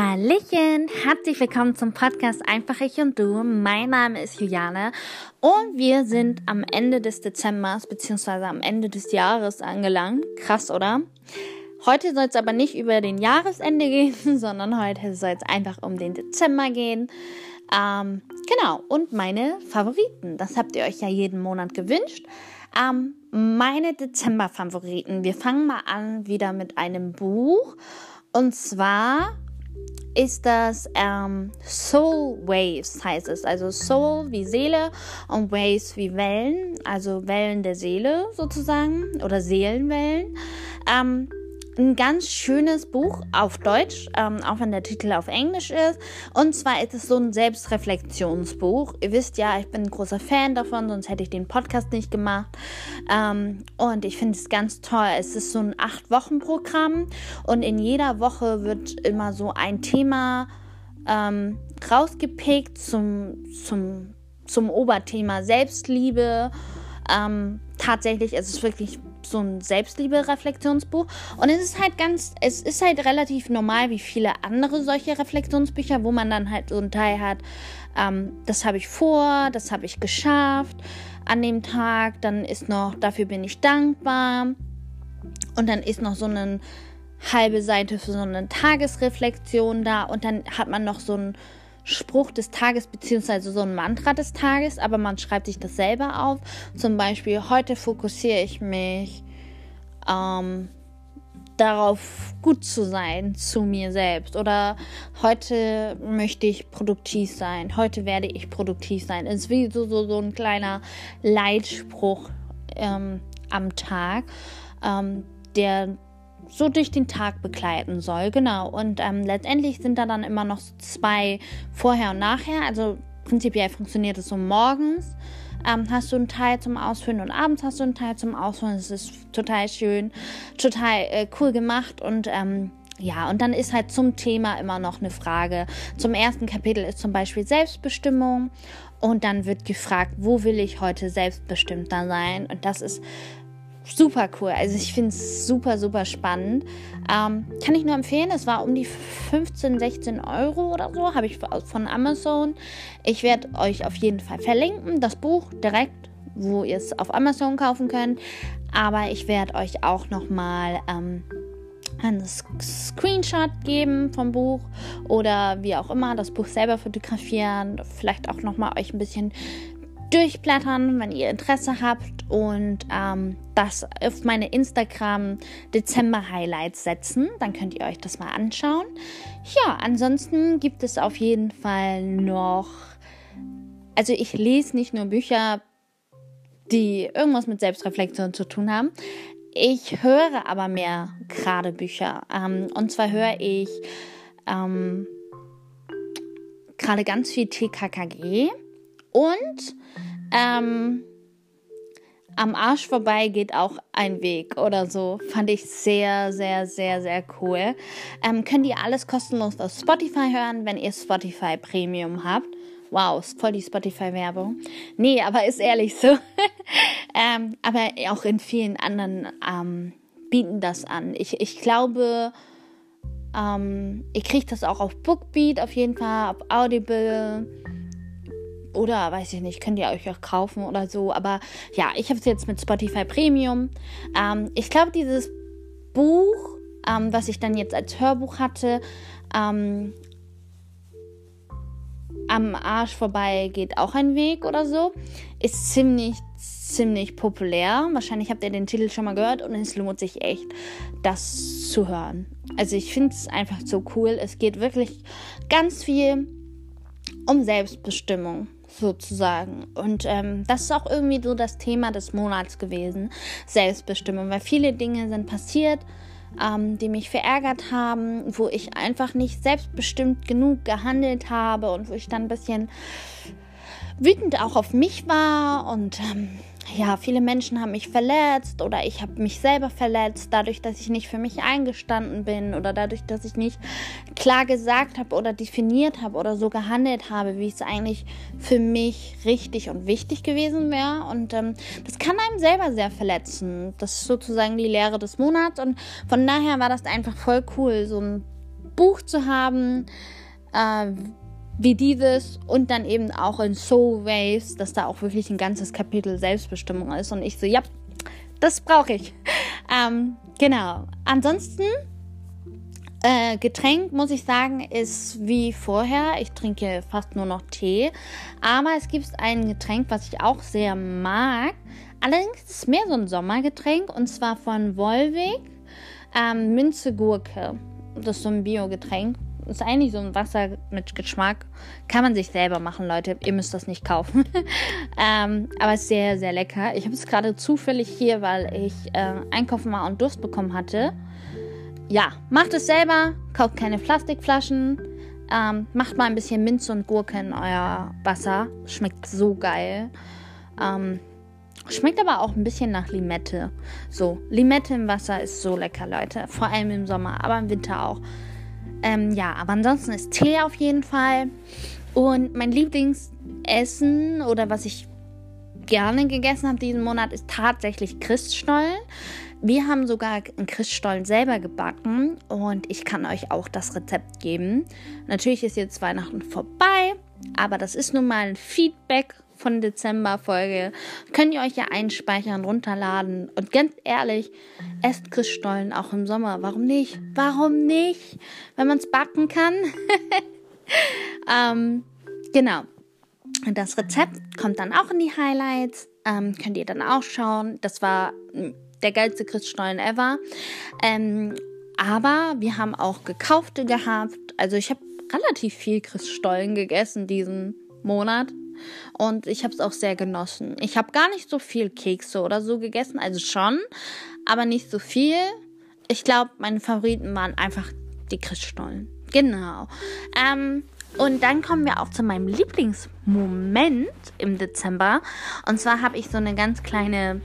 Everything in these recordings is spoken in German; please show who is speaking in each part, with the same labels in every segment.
Speaker 1: Hallöchen, herzlich willkommen zum Podcast Einfach ich und du. Mein Name ist Juliane und wir sind am Ende des Dezembers bzw. am Ende des Jahres angelangt. Krass, oder? Heute soll es aber nicht über den Jahresende gehen, sondern heute soll es einfach um den Dezember gehen. Ähm, genau, und meine Favoriten. Das habt ihr euch ja jeden Monat gewünscht. Ähm, meine Dezember-Favoriten. Wir fangen mal an wieder mit einem Buch. Und zwar ist das ähm, Soul Waves, heißt es. Also Soul wie Seele und Waves wie Wellen, also Wellen der Seele sozusagen oder Seelenwellen. Ähm, ein ganz schönes Buch auf Deutsch, ähm, auch wenn der Titel auf Englisch ist. Und zwar ist es so ein Selbstreflexionsbuch. Ihr wisst ja, ich bin ein großer Fan davon, sonst hätte ich den Podcast nicht gemacht. Ähm, und ich finde es ganz toll. Es ist so ein Acht-Wochen-Programm und in jeder Woche wird immer so ein Thema ähm, rausgepickt zum, zum, zum Oberthema Selbstliebe. Ähm, tatsächlich ist es wirklich so ein Selbstliebe-Reflexionsbuch. Und es ist halt ganz, es ist halt relativ normal wie viele andere solche Reflexionsbücher, wo man dann halt so einen Teil hat, ähm, das habe ich vor, das habe ich geschafft an dem Tag, dann ist noch, dafür bin ich dankbar. Und dann ist noch so eine halbe Seite für so eine Tagesreflexion da und dann hat man noch so ein Spruch des Tages beziehungsweise so ein Mantra des Tages, aber man schreibt sich das selber auf. Zum Beispiel, heute fokussiere ich mich ähm, darauf, gut zu sein zu mir selbst. Oder heute möchte ich produktiv sein. Heute werde ich produktiv sein. Es ist wie so, so, so ein kleiner Leitspruch ähm, am Tag, ähm, der so durch den Tag begleiten soll. Genau. Und ähm, letztendlich sind da dann immer noch zwei vorher und nachher. Also prinzipiell funktioniert es so morgens. Ähm, hast du einen Teil zum Ausfüllen und abends hast du einen Teil zum Ausfüllen. Es ist total schön, total äh, cool gemacht und ähm, ja, und dann ist halt zum Thema immer noch eine Frage. Zum ersten Kapitel ist zum Beispiel Selbstbestimmung und dann wird gefragt, wo will ich heute selbstbestimmter sein? Und das ist super cool. Also ich finde es super, super spannend. Ähm, kann ich nur empfehlen. Es war um die 15, 16 Euro oder so. Habe ich von Amazon. Ich werde euch auf jeden Fall verlinken. Das Buch direkt, wo ihr es auf Amazon kaufen könnt. Aber ich werde euch auch nochmal ähm, einen Screenshot geben vom Buch oder wie auch immer das Buch selber fotografieren. Vielleicht auch nochmal euch ein bisschen durchblättern, wenn ihr Interesse habt und ähm, das auf meine Instagram Dezember Highlights setzen. Dann könnt ihr euch das mal anschauen. Ja, ansonsten gibt es auf jeden Fall noch. Also ich lese nicht nur Bücher, die irgendwas mit Selbstreflexion zu tun haben. Ich höre aber mehr gerade Bücher. Ähm, und zwar höre ich ähm, gerade ganz viel TKKG und ähm, am Arsch vorbei geht auch ein Weg oder so. Fand ich sehr, sehr, sehr, sehr cool. Ähm, könnt ihr alles kostenlos auf Spotify hören, wenn ihr Spotify Premium habt. Wow, ist voll die Spotify-Werbung. Nee, aber ist ehrlich so. ähm, aber auch in vielen anderen ähm, bieten das an. Ich, ich glaube, ähm, ihr kriegt das auch auf Bookbeat auf jeden Fall, auf Audible oder weiß ich nicht, könnt ihr euch auch kaufen oder so. Aber ja, ich habe es jetzt mit Spotify Premium. Ähm, ich glaube, dieses Buch, ähm, was ich dann jetzt als Hörbuch hatte, ähm, am Arsch vorbei geht auch ein Weg oder so, ist ziemlich, ziemlich populär. Wahrscheinlich habt ihr den Titel schon mal gehört und es lohnt sich echt, das zu hören. Also ich finde es einfach so cool. Es geht wirklich ganz viel um Selbstbestimmung sozusagen. Und ähm, das ist auch irgendwie so das Thema des Monats gewesen, Selbstbestimmung, weil viele Dinge sind passiert, ähm, die mich verärgert haben, wo ich einfach nicht selbstbestimmt genug gehandelt habe und wo ich dann ein bisschen wütend auch auf mich war und ähm, ja, viele Menschen haben mich verletzt oder ich habe mich selber verletzt, dadurch, dass ich nicht für mich eingestanden bin oder dadurch, dass ich nicht klar gesagt habe oder definiert habe oder so gehandelt habe, wie es eigentlich für mich richtig und wichtig gewesen wäre. Und ähm, das kann einem selber sehr verletzen. Das ist sozusagen die Lehre des Monats und von daher war das einfach voll cool, so ein Buch zu haben, äh, wie dieses und dann eben auch in Soul Waves, dass da auch wirklich ein ganzes Kapitel Selbstbestimmung ist. Und ich so, ja, das brauche ich. Ähm, genau. Ansonsten, äh, Getränk, muss ich sagen, ist wie vorher. Ich trinke fast nur noch Tee. Aber es gibt ein Getränk, was ich auch sehr mag. Allerdings ist es mehr so ein Sommergetränk und zwar von Volvic. Ähm, Minze Gurke. Das ist so ein Bio-Getränk ist eigentlich so ein Wasser mit Geschmack. Kann man sich selber machen, Leute. Ihr müsst das nicht kaufen. ähm, aber ist sehr, sehr lecker. Ich habe es gerade zufällig hier, weil ich äh, einkaufen war und Durst bekommen hatte. Ja, macht es selber. Kauft keine Plastikflaschen. Ähm, macht mal ein bisschen Minze und Gurke in euer Wasser. Schmeckt so geil. Ähm, Schmeckt aber auch ein bisschen nach Limette. So, Limette im Wasser ist so lecker, Leute. Vor allem im Sommer, aber im Winter auch. Ähm, ja, aber ansonsten ist Tee auf jeden Fall. Und mein Lieblingsessen oder was ich gerne gegessen habe diesen Monat ist tatsächlich Christstollen. Wir haben sogar einen Christstollen selber gebacken und ich kann euch auch das Rezept geben. Natürlich ist jetzt Weihnachten vorbei, aber das ist nun mal ein Feedback von Dezember-Folge. Könnt ihr euch ja einspeichern, runterladen. Und ganz ehrlich, esst Christstollen auch im Sommer. Warum nicht? Warum nicht? Wenn man es backen kann. ähm, genau. Das Rezept kommt dann auch in die Highlights. Ähm, könnt ihr dann auch schauen. Das war hm, der geilste Christstollen ever. Ähm, aber wir haben auch gekaufte gehabt. Also ich habe relativ viel Christstollen gegessen diesen Monat. Und ich habe es auch sehr genossen. Ich habe gar nicht so viel Kekse oder so gegessen, also schon, aber nicht so viel. Ich glaube, meine Favoriten waren einfach die Christstollen. Genau. Ähm, und dann kommen wir auch zu meinem Lieblingsmoment im Dezember. Und zwar habe ich so eine ganz kleine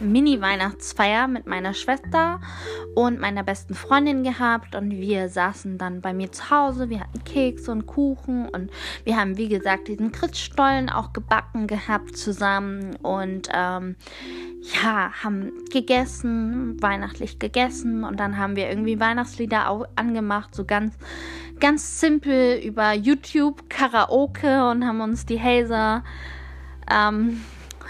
Speaker 1: Mini-Weihnachtsfeier mit meiner Schwester und meiner besten Freundin gehabt. Und wir saßen dann bei mir zu Hause. Wir hatten Kekse und Kuchen. Und wir haben, wie gesagt, diesen Christstollen auch gebacken gehabt zusammen. Und ähm, ja, haben gegessen, weihnachtlich gegessen. Und dann haben wir irgendwie Weihnachtslieder auch angemacht, so ganz, ganz simpel über YouTube Karaoke. Und haben uns die Hazer ähm,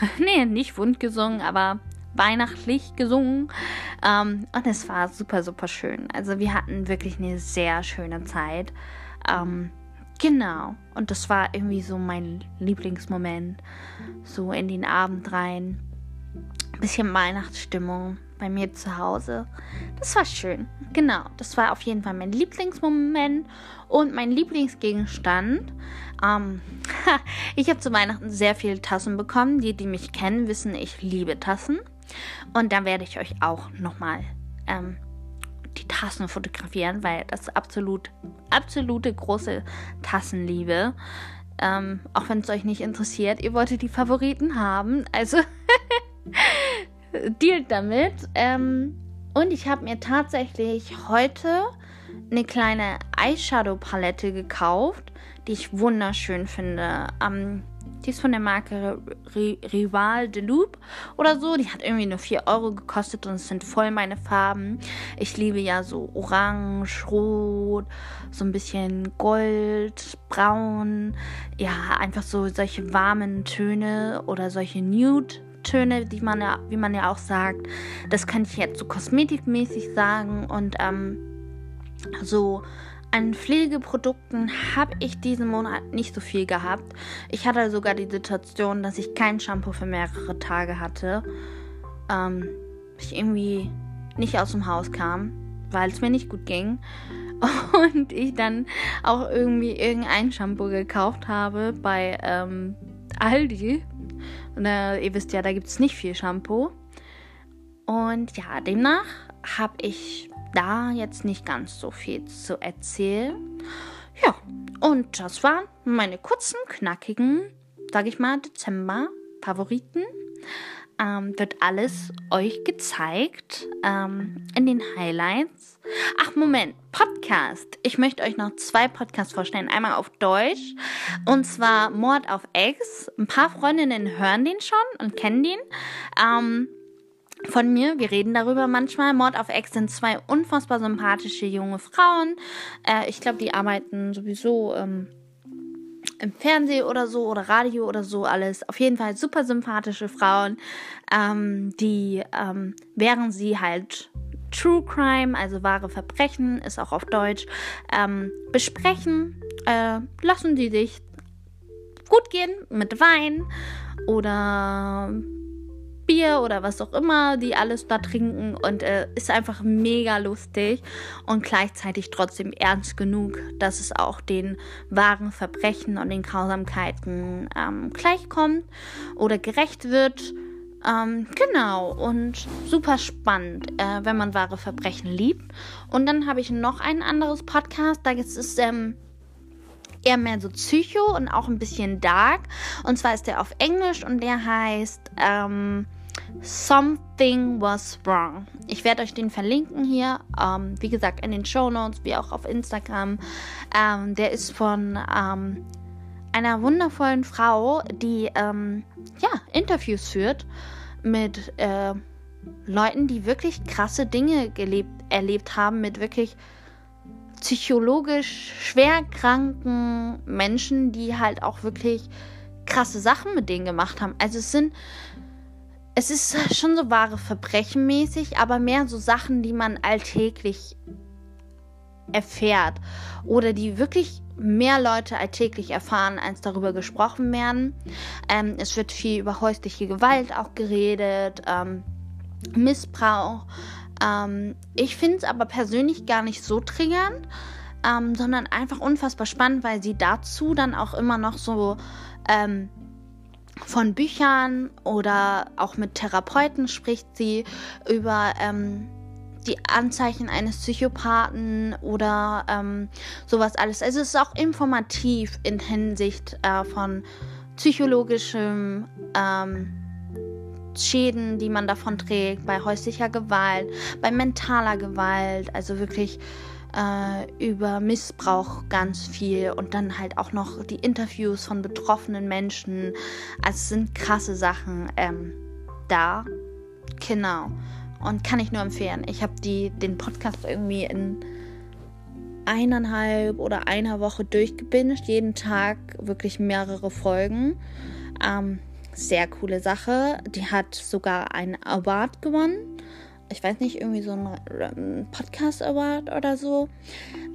Speaker 1: nee, nicht wund gesungen, aber weihnachtlich gesungen. Ähm, und es war super, super schön. Also wir hatten wirklich eine sehr schöne Zeit. Ähm, genau. Und das war irgendwie so mein Lieblingsmoment. So in den Abend rein. Bisschen Weihnachtsstimmung bei mir zu Hause. Das war schön. Genau, das war auf jeden Fall mein Lieblingsmoment und mein Lieblingsgegenstand. Ähm, ich habe zu Weihnachten sehr viele Tassen bekommen. Die, die mich kennen, wissen, ich liebe Tassen. Und da werde ich euch auch nochmal ähm, die Tassen fotografieren, weil das absolut, absolute große Tassenliebe. Ähm, auch wenn es euch nicht interessiert, ihr wolltet die Favoriten haben. Also dealt damit. Ähm, und ich habe mir tatsächlich heute eine kleine Eyeshadow-Palette gekauft, die ich wunderschön finde. Ähm, die ist von der Marke Rival de Loop oder so. Die hat irgendwie nur 4 Euro gekostet und es sind voll meine Farben. Ich liebe ja so Orange, Rot, so ein bisschen Gold, Braun. Ja, einfach so solche warmen Töne oder solche Nude Töne, die man ja, wie man ja auch sagt. Das kann ich jetzt so kosmetikmäßig sagen. Und ähm, so an Pflegeprodukten habe ich diesen Monat nicht so viel gehabt. Ich hatte sogar die Situation, dass ich kein Shampoo für mehrere Tage hatte. Ähm, ich irgendwie nicht aus dem Haus kam, weil es mir nicht gut ging. Und ich dann auch irgendwie irgendein Shampoo gekauft habe bei ähm, Aldi und äh, ihr wisst ja, da gibt es nicht viel Shampoo. Und ja, demnach habe ich da jetzt nicht ganz so viel zu erzählen. Ja, und das waren meine kurzen, knackigen, sage ich mal, Dezember-Favoriten ähm, wird alles euch gezeigt ähm, in den Highlights. Ach, Moment, Podcast. Ich möchte euch noch zwei Podcasts vorstellen. Einmal auf Deutsch und zwar Mord auf Eggs. Ein paar Freundinnen hören den schon und kennen den. Ähm, von mir. Wir reden darüber manchmal. Mord auf Ex sind zwei unfassbar sympathische junge Frauen. Äh, ich glaube, die arbeiten sowieso ähm, im Fernsehen oder so oder Radio oder so alles. Auf jeden Fall super sympathische Frauen, ähm, die ähm, während sie halt True Crime, also wahre Verbrechen, ist auch auf Deutsch, ähm, besprechen, äh, lassen die sich gut gehen mit Wein oder Bier oder was auch immer, die alles da trinken und äh, ist einfach mega lustig und gleichzeitig trotzdem ernst genug, dass es auch den wahren Verbrechen und den Grausamkeiten ähm, gleichkommt oder gerecht wird. Ähm, genau, und super spannend, äh, wenn man wahre Verbrechen liebt. Und dann habe ich noch ein anderes Podcast, da ist es ähm, eher mehr so Psycho und auch ein bisschen dark. Und zwar ist der auf Englisch und der heißt ähm, Something was wrong. Ich werde euch den verlinken hier, ähm, wie gesagt, in den Show Notes, wie auch auf Instagram. Ähm, der ist von ähm, einer wundervollen Frau, die ähm, ja, Interviews führt mit äh, Leuten, die wirklich krasse Dinge gelebt, erlebt haben, mit wirklich psychologisch schwerkranken Menschen, die halt auch wirklich krasse Sachen mit denen gemacht haben. Also es sind es ist schon so wahre Verbrechen mäßig, aber mehr so Sachen, die man alltäglich erfährt oder die wirklich mehr Leute alltäglich erfahren, als darüber gesprochen werden. Ähm, es wird viel über häusliche Gewalt auch geredet, ähm, Missbrauch. Ähm, ich finde es aber persönlich gar nicht so triggernd, ähm, sondern einfach unfassbar spannend, weil sie dazu dann auch immer noch so ähm, von Büchern oder auch mit Therapeuten spricht sie über ähm, die Anzeichen eines Psychopathen oder ähm, sowas alles. Also es ist auch informativ in Hinsicht äh, von psychologischem ähm, Schäden, die man davon trägt, bei häuslicher Gewalt, bei mentaler Gewalt, also wirklich äh, über Missbrauch ganz viel und dann halt auch noch die Interviews von betroffenen Menschen. Also es sind krasse Sachen ähm, da. Genau. Und kann ich nur empfehlen. Ich habe den Podcast irgendwie in eineinhalb oder einer Woche durchgebinged. Jeden Tag wirklich mehrere Folgen. Ähm, sehr coole Sache. Die hat sogar einen Award gewonnen ich weiß nicht, irgendwie so ein Podcast Award oder so.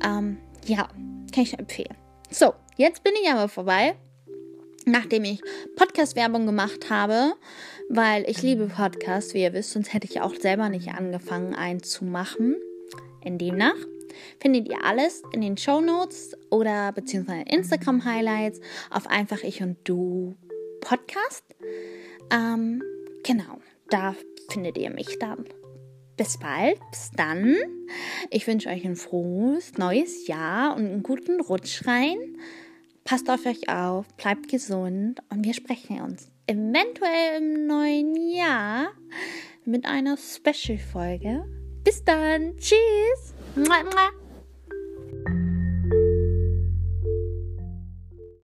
Speaker 1: Ähm, ja, kann ich empfehlen. So, jetzt bin ich aber vorbei, nachdem ich Podcast-Werbung gemacht habe, weil ich liebe Podcasts, wie ihr wisst, sonst hätte ich auch selber nicht angefangen, einen zu machen. In demnach findet ihr alles in den Show Notes oder beziehungsweise Instagram Highlights auf einfach ich und du Podcast. Ähm, genau, da findet ihr mich dann bis bald, bis dann. Ich wünsche euch ein frohes neues Jahr und einen guten Rutsch rein. Passt auf euch auf, bleibt gesund und wir sprechen uns eventuell im neuen Jahr mit einer Special-Folge. Bis dann. Tschüss.